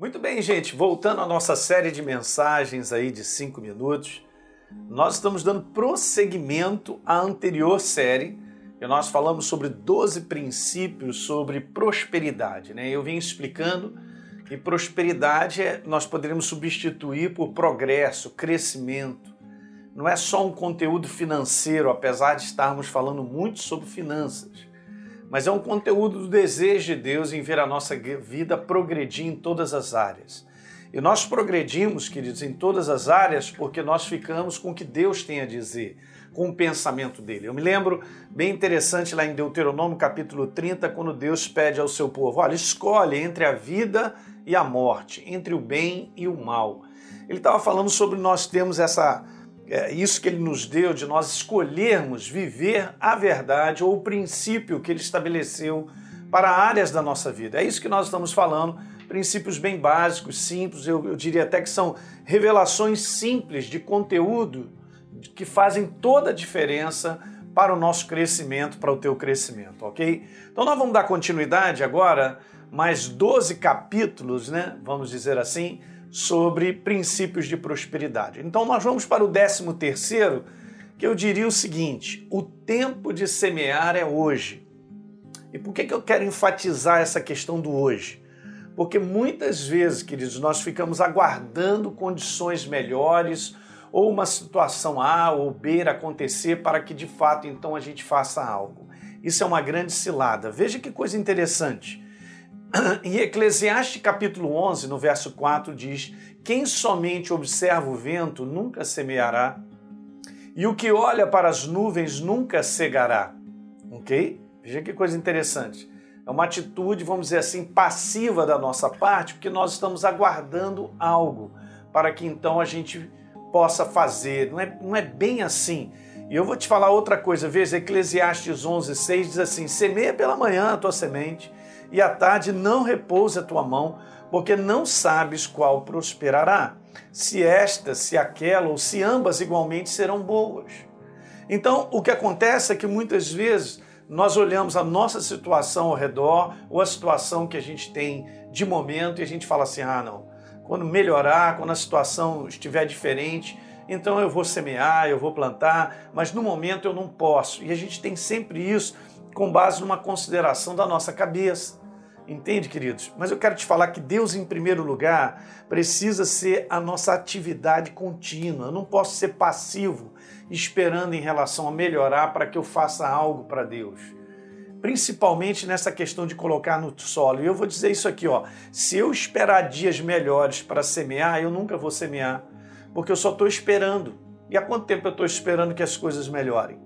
Muito bem, gente, voltando à nossa série de mensagens aí de cinco minutos, nós estamos dando prosseguimento à anterior série e nós falamos sobre 12 princípios sobre prosperidade. Né? Eu vim explicando que prosperidade é, nós poderíamos substituir por progresso, crescimento. Não é só um conteúdo financeiro, apesar de estarmos falando muito sobre finanças mas é um conteúdo do desejo de Deus em ver a nossa vida progredir em todas as áreas. E nós progredimos, queridos, em todas as áreas porque nós ficamos com o que Deus tem a dizer, com o pensamento dele. Eu me lembro bem interessante lá em Deuteronômio capítulo 30, quando Deus pede ao seu povo: olha, escolhe entre a vida e a morte, entre o bem e o mal. Ele estava falando sobre nós termos essa é isso que ele nos deu de nós escolhermos viver a verdade ou o princípio que ele estabeleceu para áreas da nossa vida. É isso que nós estamos falando, princípios bem básicos, simples, eu, eu diria até que são revelações simples de conteúdo que fazem toda a diferença para o nosso crescimento, para o teu crescimento, ok? Então nós vamos dar continuidade agora, mais 12 capítulos, né? Vamos dizer assim, sobre princípios de prosperidade. Então nós vamos para o décimo terceiro, que eu diria o seguinte: o tempo de semear é hoje. E por que, que eu quero enfatizar essa questão do hoje? Porque muitas vezes, queridos, nós ficamos aguardando condições melhores ou uma situação A ou B acontecer para que de fato então a gente faça algo. Isso é uma grande cilada. Veja que coisa interessante. Em Eclesiastes capítulo 11, no verso 4, diz: Quem somente observa o vento nunca semeará, e o que olha para as nuvens nunca cegará. Ok? Veja que coisa interessante. É uma atitude, vamos dizer assim, passiva da nossa parte, porque nós estamos aguardando algo para que então a gente possa fazer. Não é, não é bem assim. E eu vou te falar outra coisa. Veja, Eclesiastes 11, 6 diz assim: Semeia pela manhã a tua semente e à tarde não repouse a tua mão, porque não sabes qual prosperará, se esta, se aquela ou se ambas igualmente serão boas. Então, o que acontece é que muitas vezes nós olhamos a nossa situação ao redor ou a situação que a gente tem de momento e a gente fala assim: ah, não, quando melhorar, quando a situação estiver diferente, então eu vou semear, eu vou plantar, mas no momento eu não posso. E a gente tem sempre isso com base numa consideração da nossa cabeça. Entende, queridos? Mas eu quero te falar que Deus, em primeiro lugar, precisa ser a nossa atividade contínua. Eu não posso ser passivo, esperando em relação a melhorar para que eu faça algo para Deus. Principalmente nessa questão de colocar no solo. E eu vou dizer isso aqui, ó. Se eu esperar dias melhores para semear, eu nunca vou semear, porque eu só estou esperando. E há quanto tempo eu estou esperando que as coisas melhorem?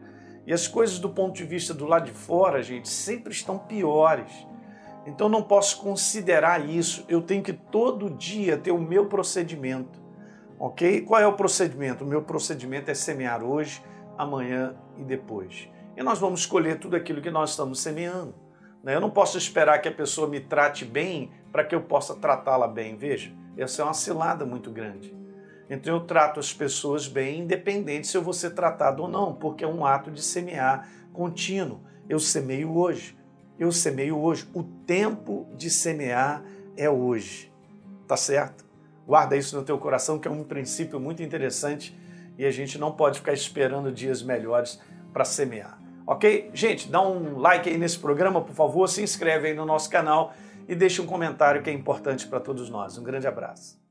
E as coisas do ponto de vista do lado de fora, gente, sempre estão piores. Então não posso considerar isso. Eu tenho que todo dia ter o meu procedimento. Ok? Qual é o procedimento? O meu procedimento é semear hoje, amanhã e depois. E nós vamos escolher tudo aquilo que nós estamos semeando. Né? Eu não posso esperar que a pessoa me trate bem para que eu possa tratá-la bem. Veja, essa é uma cilada muito grande. Então eu trato as pessoas bem, independente se eu vou ser tratado ou não, porque é um ato de semear contínuo. Eu semeio hoje, eu semeio hoje. O tempo de semear é hoje. Tá certo? Guarda isso no teu coração, que é um princípio muito interessante e a gente não pode ficar esperando dias melhores para semear. Ok? Gente, dá um like aí nesse programa, por favor, se inscreve aí no nosso canal e deixe um comentário que é importante para todos nós. Um grande abraço.